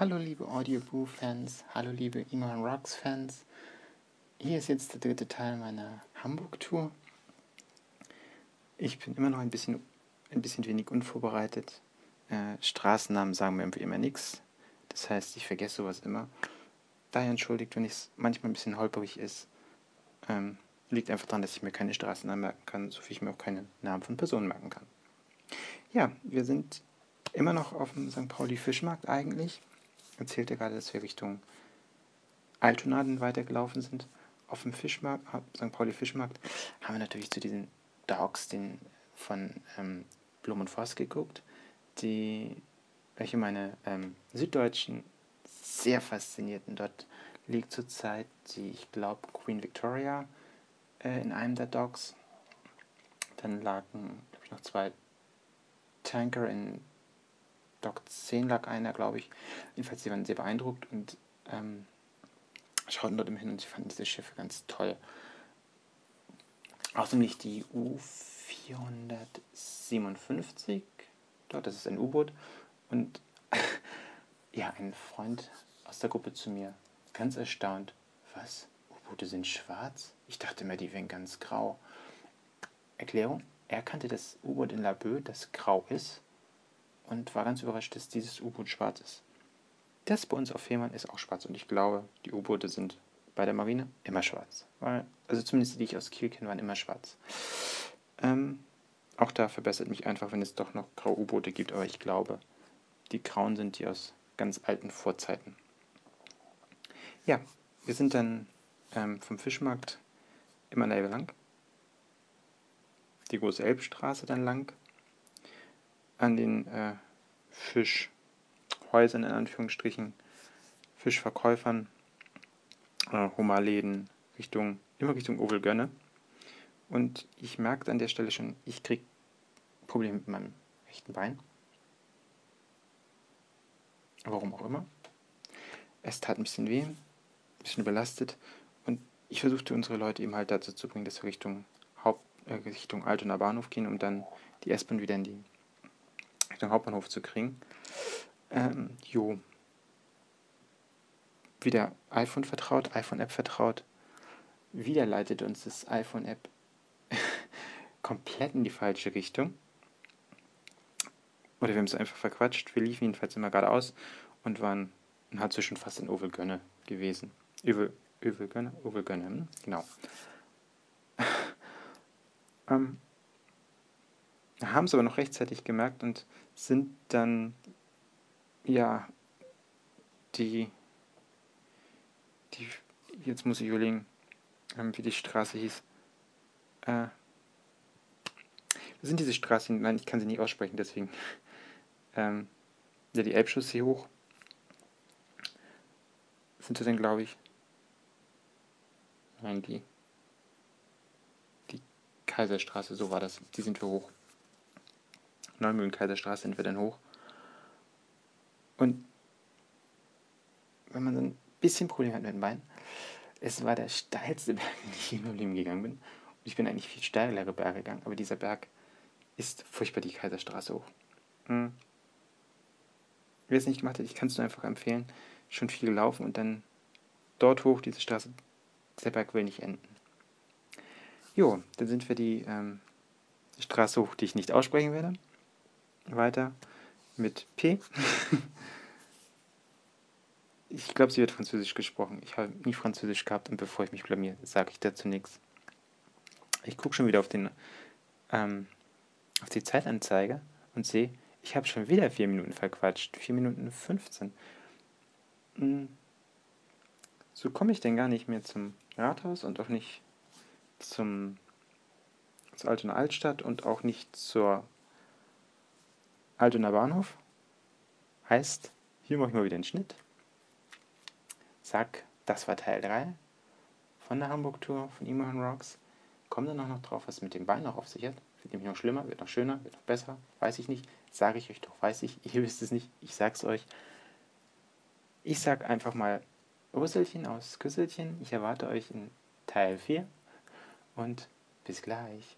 Hallo liebe Audioboo-Fans, hallo liebe Iman Rocks-Fans. Hier ist jetzt der dritte Teil meiner Hamburg-Tour. Ich bin immer noch ein bisschen, ein bisschen wenig unvorbereitet. Äh, Straßennamen sagen mir irgendwie immer nichts. Das heißt, ich vergesse sowas immer. Daher entschuldigt, wenn es manchmal ein bisschen holperig ist. Ähm, liegt einfach daran, dass ich mir keine Straßennamen merken kann, so wie ich mir auch keine Namen von Personen merken kann. Ja, wir sind immer noch auf dem St. Pauli Fischmarkt eigentlich erzählte gerade, dass wir Richtung Altonaden weitergelaufen sind. Auf dem Fischmarkt, St. Pauli Fischmarkt, haben wir natürlich zu diesen Dogs den von ähm, Blum und Voss geguckt, die, welche meine ähm, Süddeutschen sehr faszinierten. Dort liegt zurzeit die, ich glaube, Queen Victoria äh, in einem der Docks. Dann lagen, glaube ich, noch zwei Tanker in Dock 10 lag einer, glaube ich. Jedenfalls, sie waren sehr beeindruckt und ähm, schauten dort immer hin und sie fanden diese Schiffe ganz toll. Außerdem liegt die U-457 dort, das ist ein U-Boot. Und ja, ein Freund aus der Gruppe zu mir, ganz erstaunt, was? U-Boote sind schwarz? Ich dachte immer, die wären ganz grau. Erklärung, er kannte das U-Boot in Laboe, das grau ist und war ganz überrascht, dass dieses U-Boot schwarz ist. Das bei uns auf Fehmarn ist auch schwarz und ich glaube, die U-Boote sind bei der Marine immer schwarz. Weil, also zumindest die, die ich aus Kiel kenne, waren immer schwarz. Ähm, auch da verbessert mich einfach, wenn es doch noch graue U-Boote gibt, aber ich glaube, die grauen sind die aus ganz alten Vorzeiten. Ja, wir sind dann ähm, vom Fischmarkt immer lang. Die große Elbstraße dann lang an den äh, Fischhäusern, in Anführungsstrichen, Fischverkäufern, äh, Hummerläden, Richtung, immer Richtung Ovelgönne. Und ich merkte an der Stelle schon, ich kriege Probleme mit meinem rechten Bein. Warum auch immer. Es tat ein bisschen weh, ein bisschen belastet. Und ich versuchte unsere Leute eben halt dazu zu bringen, dass wir Richtung Haupt, äh, Richtung Altona Bahnhof gehen, um dann die S-Bahn wieder in die Richtung Hauptbahnhof zu kriegen. Ähm, jo. Wieder iPhone vertraut, iPhone-App vertraut. Wieder leitet uns das iPhone-App komplett in die falsche Richtung. Oder wir haben es einfach verquatscht. Wir liefen jedenfalls immer geradeaus und waren nahezu schon fast in Ovelgönne gewesen. Övel, Övelgönne? Ovelgönne, hm? genau. ähm, haben es aber noch rechtzeitig gemerkt und sind dann, ja, die, die, jetzt muss ich überlegen, ähm, wie die Straße hieß. Äh, sind diese Straße, nein, ich kann sie nicht aussprechen, deswegen. Ähm, ja, die Elbchaussee hoch. Sind das denn, glaube ich? Nein, die. Die Kaiserstraße, so war das. Die sind wir hoch. Neumühlen-Kaiserstraße sind wir dann hoch. Und wenn man so ein bisschen Probleme hat mit dem Bein, es war der steilste Berg, den ich in meinem Leben gegangen bin. Und ich bin eigentlich viel steilere Berge gegangen, aber dieser Berg ist furchtbar die Kaiserstraße hoch. Hm. Wer es nicht gemacht hat, ich kann es nur einfach empfehlen. Schon viel gelaufen und dann dort hoch, diese Straße, der Berg will nicht enden. Jo, dann sind wir die ähm, Straße hoch, die ich nicht aussprechen werde weiter mit P. ich glaube, sie wird Französisch gesprochen. Ich habe nie Französisch gehabt und bevor ich mich blamier, sage ich dazu nichts. Ich gucke schon wieder auf, den, ähm, auf die Zeitanzeige und sehe, ich habe schon wieder 4 Minuten verquatscht. 4 Minuten 15. Hm. So komme ich denn gar nicht mehr zum Rathaus und auch nicht zum, zur Altona Altstadt und auch nicht zur Altona Bahnhof. Heißt, hier mache ich mal wieder einen Schnitt. Zack, das war Teil 3 von der Hamburg-Tour von Immerhin Rocks. Kommt dann auch noch drauf, was mit dem Bein noch auf sich hat. Wird nämlich noch schlimmer, wird noch schöner, wird noch besser. Weiß ich nicht. Sage ich euch doch, weiß ich. Ihr wisst es nicht. Ich sag's euch. Ich sag einfach mal Urselchen aus Küsselchen. Ich erwarte euch in Teil 4 und bis gleich.